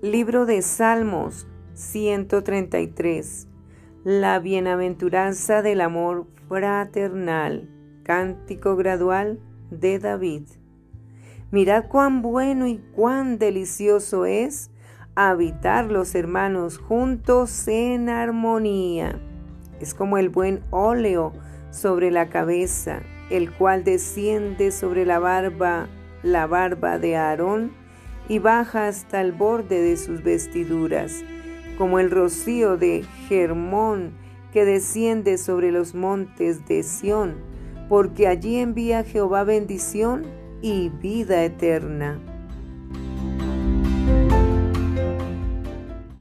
Libro de Salmos 133. La bienaventuranza del amor fraternal. Cántico gradual de David. Mirad cuán bueno y cuán delicioso es habitar los hermanos juntos en armonía. Es como el buen óleo sobre la cabeza, el cual desciende sobre la barba, la barba de Aarón, y baja hasta el borde de sus vestiduras, como el rocío de Germón que desciende sobre los montes de Sión, porque allí envía Jehová bendición y vida eterna.